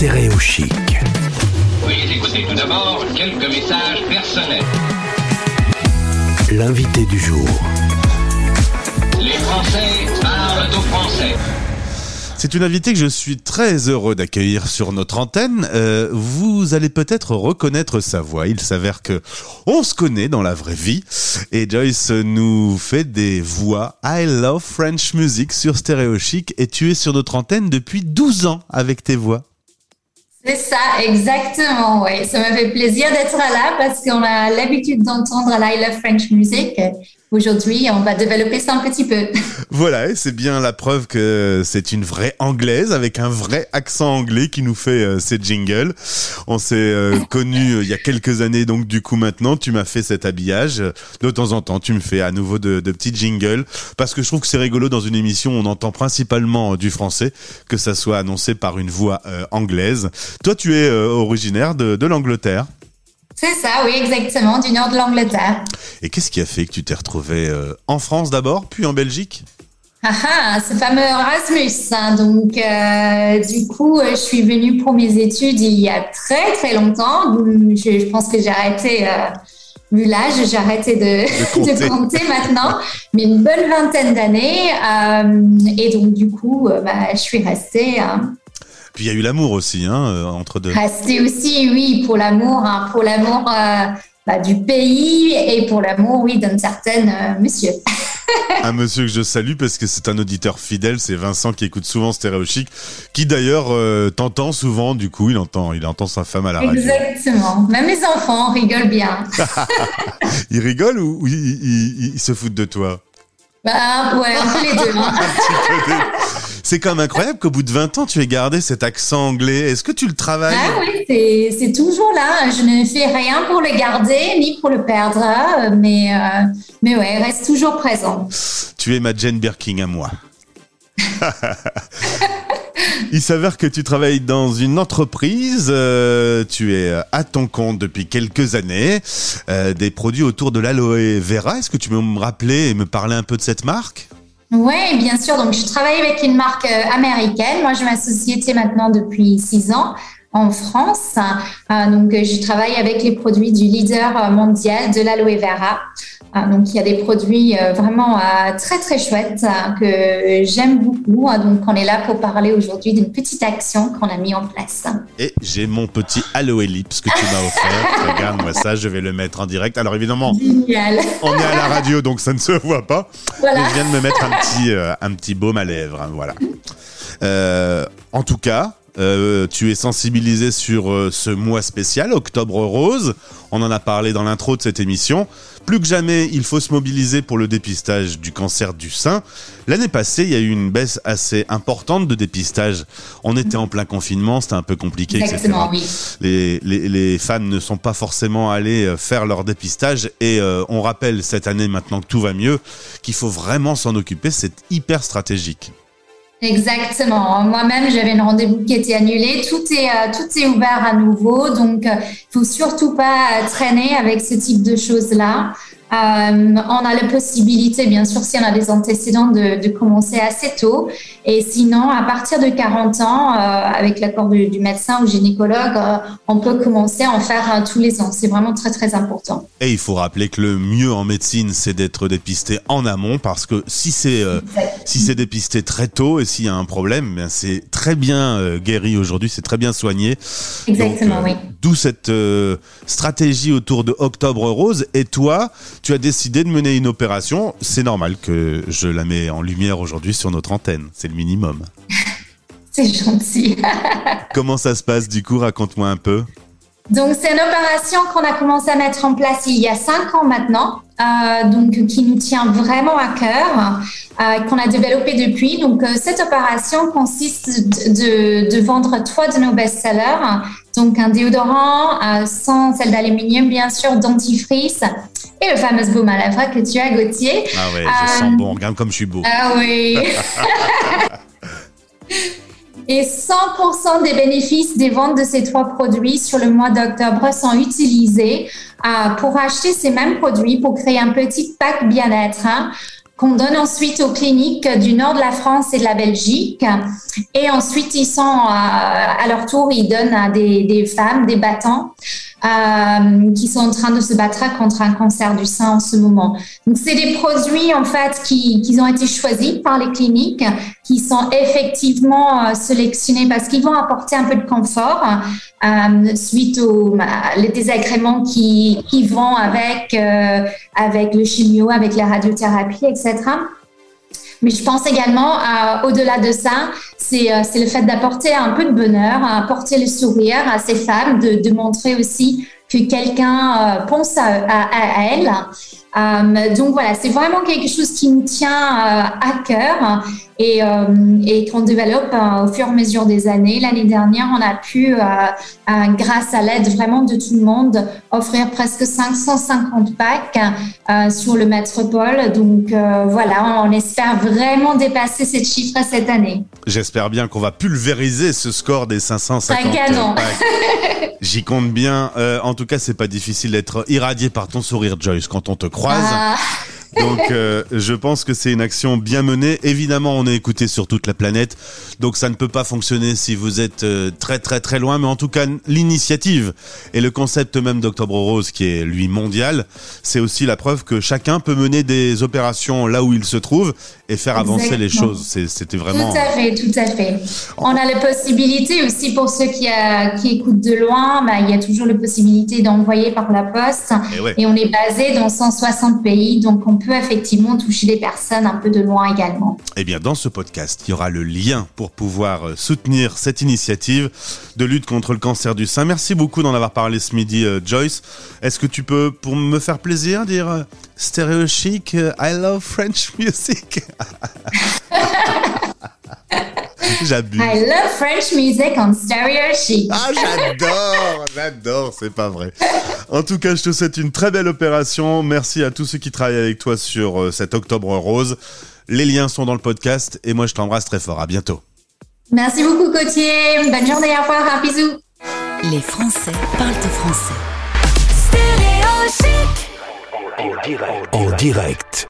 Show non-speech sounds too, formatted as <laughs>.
Stéréo Chic. Veuillez écouter tout d'abord quelques messages personnels. L'invité du jour. Les Français parlent aux Français. C'est une invitée que je suis très heureux d'accueillir sur notre antenne. Euh, vous allez peut-être reconnaître sa voix. Il s'avère que on se connaît dans la vraie vie et Joyce nous fait des voix I Love French Music sur Stéréo Chic et tu es sur notre antenne depuis 12 ans avec tes voix. C'est ça, exactement, oui. Ça me fait plaisir d'être là parce qu'on a l'habitude d'entendre I Love French Music. Aujourd'hui, on va développer ça un petit peu. <laughs> Voilà, et c'est bien la preuve que c'est une vraie anglaise avec un vrai accent anglais qui nous fait euh, ces jingles. On s'est euh, <laughs> connus euh, il y a quelques années, donc du coup maintenant, tu m'as fait cet habillage. De temps en temps, tu me fais à nouveau de, de petits jingles parce que je trouve que c'est rigolo dans une émission où on entend principalement euh, du français, que ça soit annoncé par une voix anglaise. Toi, tu es originaire de, de l'Angleterre. C'est ça, oui, exactement, du nord de l'Angleterre. Et qu'est-ce qui a fait que tu t'es retrouvé euh, en France d'abord, puis en Belgique? Ah ah, ce fameux Erasmus. hein. Donc, euh, du coup, euh, je suis venue pour mes études il y a très, très longtemps. Je, je pense que j'ai arrêté, euh, vu l'âge, j'ai arrêté de, De <laughs> compter. de compter maintenant, mais une bonne vingtaine d'années. Euh, et donc, du coup, bah, je suis restée. hein. Puis il y a eu l'amour aussi, hein, euh, entre deux. Rester aussi, oui, pour l'amour, hein, pour l'amour euh, bah, du pays et pour l'amour, oui, d'un certain euh, monsieur. <laughs> un monsieur que je salue parce que c'est un auditeur fidèle, c'est Vincent qui écoute souvent Stéréo Chic, qui d'ailleurs euh, t'entend souvent, du coup il entend, il entend sa femme à la radio. Exactement. Même mes enfants rigolent bien. <laughs> Il rigole ou, ou il, il- il se fout de toi? Bah, ouais, un peu les deux. hein. C'est quand même incroyable qu'au bout de 20 ans tu aies gardé cet accent anglais. Est-ce que tu le travailles Ah oui, c'est toujours là. Je ne fais rien pour le garder ni pour le perdre, euh, mais, euh, mais ouais, reste toujours présent. Tu es ma Jane Birkin à moi. <laughs> Il s'avère que tu travailles dans une entreprise, euh, tu es à ton compte depuis quelques années, euh, des produits autour de l'aloe vera. Est-ce que tu peux me rappeler et me parler un peu de cette marque? Oui, bien sûr. Donc, je travaille avec une marque euh, américaine. Moi, j'ai ma société maintenant depuis six ans en France. Euh, donc, euh, je travaille avec les produits du leader mondial de l'aloe vera. Euh, donc, il y a des produits euh, vraiment euh, très, très chouettes euh, que j'aime beaucoup. Euh, Donc, on est là pour parler aujourd'hui d'une petite action qu'on a mis en place. Et j'ai mon petit aloe lips que tu m'as offert. <laughs> Regarde-moi ça, je vais le mettre en direct. Alors évidemment, Génial. on est à la radio, donc ça ne se voit pas. Voilà. Mais je viens de me mettre un petit, un petit baume à lèvres. hein, voilà. En tout cas, euh, tu es sensibilisé sur euh, ce mois spécial, Octobre Rose. On en a parlé dans l'intro de cette émission. Plus que jamais, il faut se mobiliser pour le dépistage du cancer du sein. L'année passée, il y a eu une baisse assez importante de dépistage. On était en plein confinement, c'était un peu compliqué, etc Exactement, oui. les, les, les femmes ne sont pas forcément allées euh, faire leur dépistage et euh, on rappelle cette année maintenant que tout va mieux qu'il faut vraiment s'en occuper, c'est hyper stratégique. Exactement. Moi-même, j'avais un rendez-vous qui était annulé. Tout est, euh, tout est ouvert à nouveau. Donc, il faut surtout pas euh, traîner avec ce type de choses-là. Euh, on a la possibilité, bien sûr, si on a des antécédents, de, de commencer assez tôt. Et sinon, à partir de 40 ans, euh, avec l'accord du, du médecin ou gynécologue, euh, on peut commencer à en faire tous les ans. C'est vraiment très, très important. Et il faut rappeler que le mieux en médecine, c'est d'être dépisté en amont parce que si c'est euh, si c'est dépisté très tôt et s'il y a un problème, ben c'est très bien euh, guéri aujourd'hui, c'est très bien soigné. Exactement, Donc, euh, oui. D'où cette euh, stratégie autour de Octobre Rose. Et toi, tu as décidé de mener une opération. C'est normal que je la mets en lumière aujourd'hui sur notre antenne. C'est le minimum. <laughs> C'est gentil. <laughs> Comment ça se passe du coup? Raconte-moi un peu. Donc, c'est une opération qu'on a commencé à mettre en place il y a cinq ans maintenant, euh, donc qui nous tient vraiment à cœur, euh, qu'on a développé depuis. Donc, euh, cette opération consiste de, vendre trois de nos best-sellers, donc un déodorant sans sel d'aluminium, bien sûr, dentifrice et le fameux baume à lèvres que tu as, Gauthier. Ah ouais, je sens bon. Regarde comme je suis beau. Ah oui. <laughs> <laughs> Et 100% des bénéfices des ventes de ces trois produits sur le mois d'octobre sont utilisés euh, pour acheter ces mêmes produits, pour créer un petit pack bien-être hein, qu'on donne ensuite aux cliniques du nord de la France et de la Belgique. Et ensuite, ils sont à leur tour, ils donnent à des femmes, des battants. Euh, qui sont en train de se battre contre un cancer du sein en ce moment. Donc, c'est des produits en fait qui, qui ont été choisis par les cliniques, qui sont effectivement euh, sélectionnés parce qu'ils vont apporter un peu de confort euh, suite aux les désagréments qui, qui vont avec euh, avec le chimio, avec la radiothérapie, etc. Mais je pense également, au-delà de ça, c'est euh, le fait d'apporter un peu de bonheur, apporter le sourire à ces femmes, de, de montrer aussi que quelqu'un euh, pense à, à, à elles. Euh, donc voilà, c'est vraiment quelque chose qui nous tient euh, à cœur et, euh, et qu'on développe au fur et à mesure des années. L'année dernière, on a pu, grâce à l'aide vraiment de tout le monde, offrir presque 550 packs sur le métropole. Donc voilà, on espère vraiment dépasser cette chiffre cette année. J'espère bien qu'on va pulvériser ce score des 550 packs. <laughs> J'y compte bien. en tout cas, c'est pas difficile d'être irradié par ton sourire, Joyce, quand on te croise. Ah. Donc, euh, je pense que c'est une action bien menée. Évidemment, on est écouté sur toute la planète, donc ça ne peut pas fonctionner si vous êtes euh, très très très loin. Mais en tout cas, l'initiative et le concept même d'Octobre Rose, qui est lui mondial, c'est aussi la preuve que chacun peut mener des opérations là où il se trouve et faire avancer les choses. C'était vraiment. Tout à fait, tout à fait. On a la possibilité aussi pour ceux qui, a, qui écoutent de loin, bah, il y a toujours la possibilité d'envoyer par la poste. Et, ouais. et on est basé dans 160 pays, donc on peut effectivement toucher des personnes un peu de loin également. Eh bien, dans ce podcast, il y aura le lien pour pouvoir euh, soutenir cette initiative de lutte contre le cancer du sein. Merci beaucoup d'en avoir parlé ce midi, euh, Joyce. Est-ce que tu peux, pour me faire plaisir, dire euh, stéréo chic, I love French music? <laughs> <laughs> J'abuse. I love French music on stereo chic. Ah, j'adore, j'adore, c'est pas vrai. En tout cas, je te souhaite une très belle opération. Merci à tous ceux qui travaillent avec toi sur euh, cet octobre rose. Les liens sont dans le podcast et moi, je t'embrasse très fort. À bientôt. Merci beaucoup, Gauthier. Bonne journée, au revoir, un bisou. Les Français parlent français. En direct. En direct.